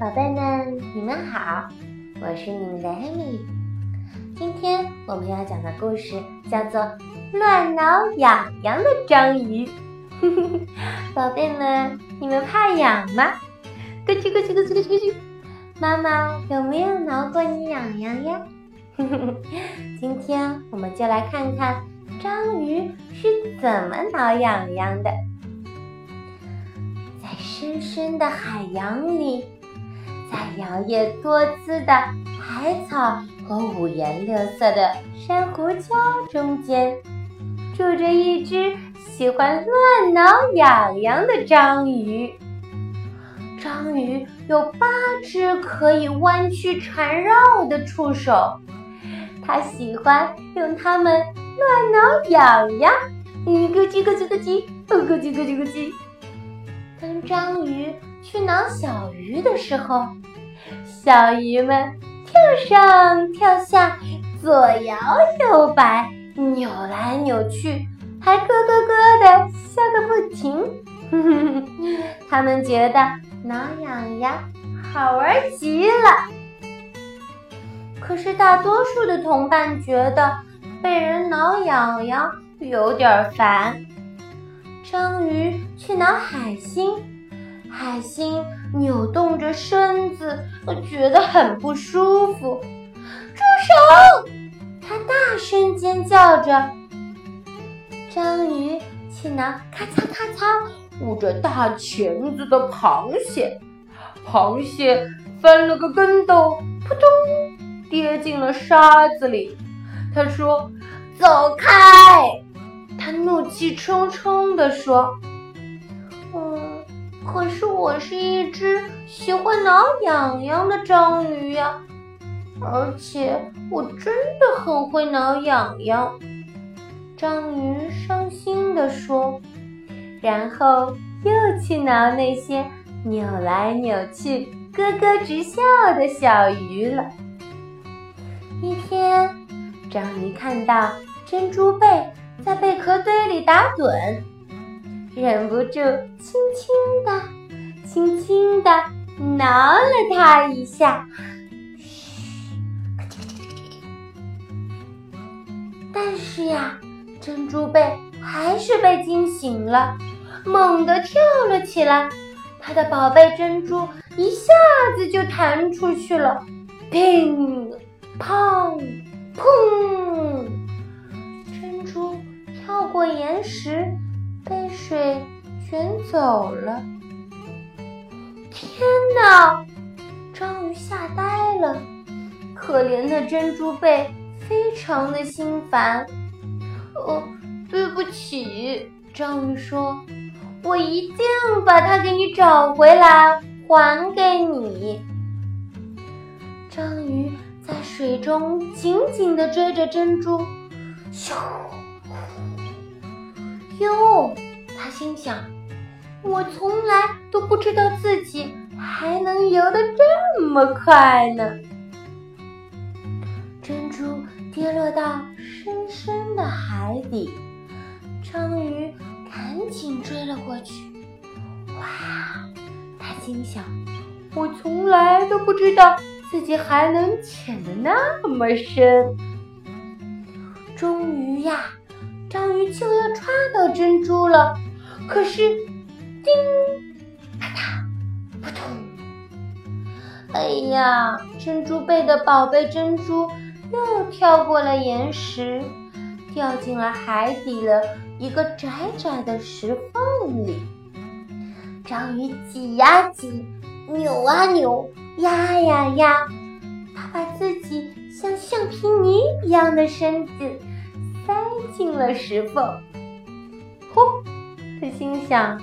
宝贝们，你们好，我是你们的艾米。今天我们要讲的故事叫做《乱挠痒痒的章鱼》。宝贝们，你们怕痒吗？咯叽咯叽咯叽咯叽，妈妈有没有挠过你痒痒呀？今天我们就来看看章鱼是怎么挠痒痒的。在深深的海洋里，在摇曳多姿的海草和五颜六色的珊瑚礁中间，住着一只喜欢乱挠痒痒的章鱼。章鱼有八只可以弯曲缠绕的触手。它喜欢用它们乱挠痒痒，嗯，咯叽咯叽咯叽，咯叽咯叽咯叽。当章鱼去挠小鱼的时候，小鱼们跳上跳下，左摇右摆，扭来扭去，还咯咯咯的笑个不停。他们觉得挠痒痒好玩极了。可是大多数的同伴觉得被人挠痒痒有点烦。章鱼去挠海星，海星扭动着身子，觉得很不舒服。住手！它大声尖叫着。章鱼气囊咔嚓咔嚓捂着大钳子的螃蟹，螃蟹翻了个跟斗，扑通。跌进了沙子里，他说：“走开！”他怒气冲冲地说：“，可是我是一只喜欢挠痒痒的章鱼呀，而且我真的很会挠痒痒。”章鱼伤心地说，然后又去挠那些扭来扭去、咯咯直笑的小鱼了。一天，章鱼看到珍珠贝在贝壳堆里打盹，忍不住轻轻地、轻轻地挠了它一下。嘘，但是呀，珍珠贝还是被惊醒了，猛地跳了起来，它的宝贝珍珠一下子就弹出去了，砰！砰！砰！珍珠跳过岩石，被水卷走了。天哪！章鱼吓呆了，可怜的珍珠贝非常的心烦。哦，对不起，章鱼说：“我一定把它给你找回来，还给你。”章鱼。在水中紧紧地追着珍珠，咻！哟，他心想：我从来都不知道自己还能游得这么快呢。珍珠跌落到深深的海底，章鱼赶紧追了过去。哇！他心想：我从来都不知道。自己还能潜得那么深，终于呀，章鱼就要抓到珍珠了。可是，叮，啪嗒，扑通！哎呀，珍珠贝的宝贝珍珠又跳过了岩石，掉进了海底的一个窄窄的石缝里。章鱼挤呀挤，扭啊扭。压呀压，它把自己像橡皮泥一样的身子进了石缝。呼！他心想：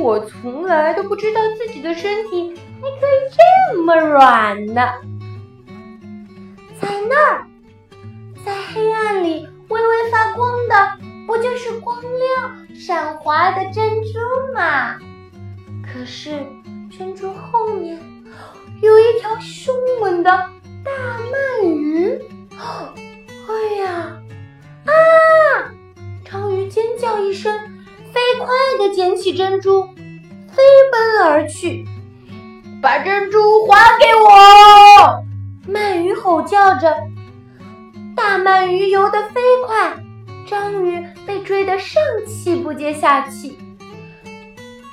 我从来都不知道自己的身体还可以这么软呢。在那儿，在黑暗里微微发光的，不就是光亮闪滑的珍珠吗？可是珍珠后面。有一条凶猛的大一声，飞快地捡起珍珠，飞奔而去。把珍珠还给我！鳗鱼吼叫着。大鳗鱼游得飞快，章鱼被追得上气不接下气。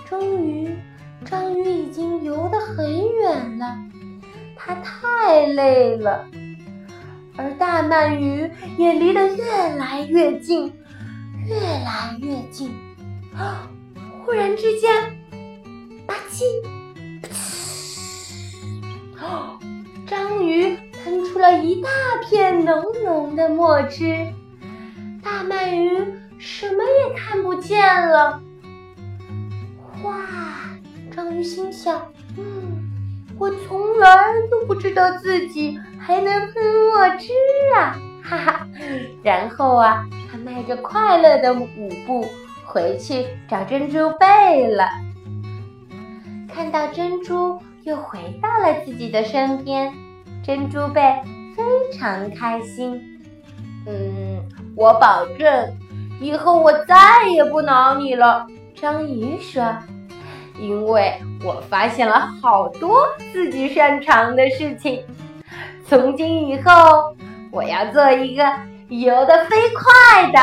终于，章鱼已经游得很远了，它太累了，而大鳗鱼也离得越来越近，越来越近。啊！忽然之间，吧唧！哦，章鱼喷出了一大片浓浓的墨汁，大鳗鱼什么也看不见了。哇！章鱼心想：“嗯，我从来都不知道自己还能喷墨汁啊！”哈哈。然后啊，迈着快乐的舞步回去找珍珠贝了。看到珍珠又回到了自己的身边，珍珠贝非常开心。嗯，我保证，以后我再也不挠你了。章鱼说：“因为我发现了好多自己擅长的事情。从今以后，我要做一个游得飞快的，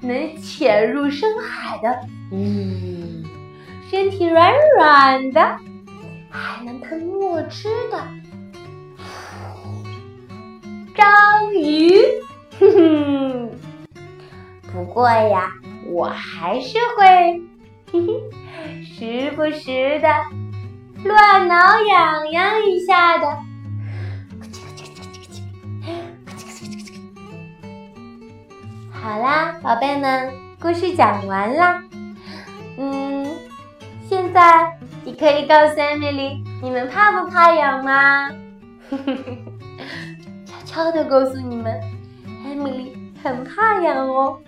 能潜入深海的。嗯。”身体软软的，还能喷墨汁的章鱼，哼哼。不过呀，我还是会，嘿嘿，时不时的乱挠痒痒一下的。好啦，宝贝们，故事讲完啦。嗯。现在你可以告诉 Emily，，你们怕不怕痒吗？悄悄的告诉你们，，Emily 很怕痒哦。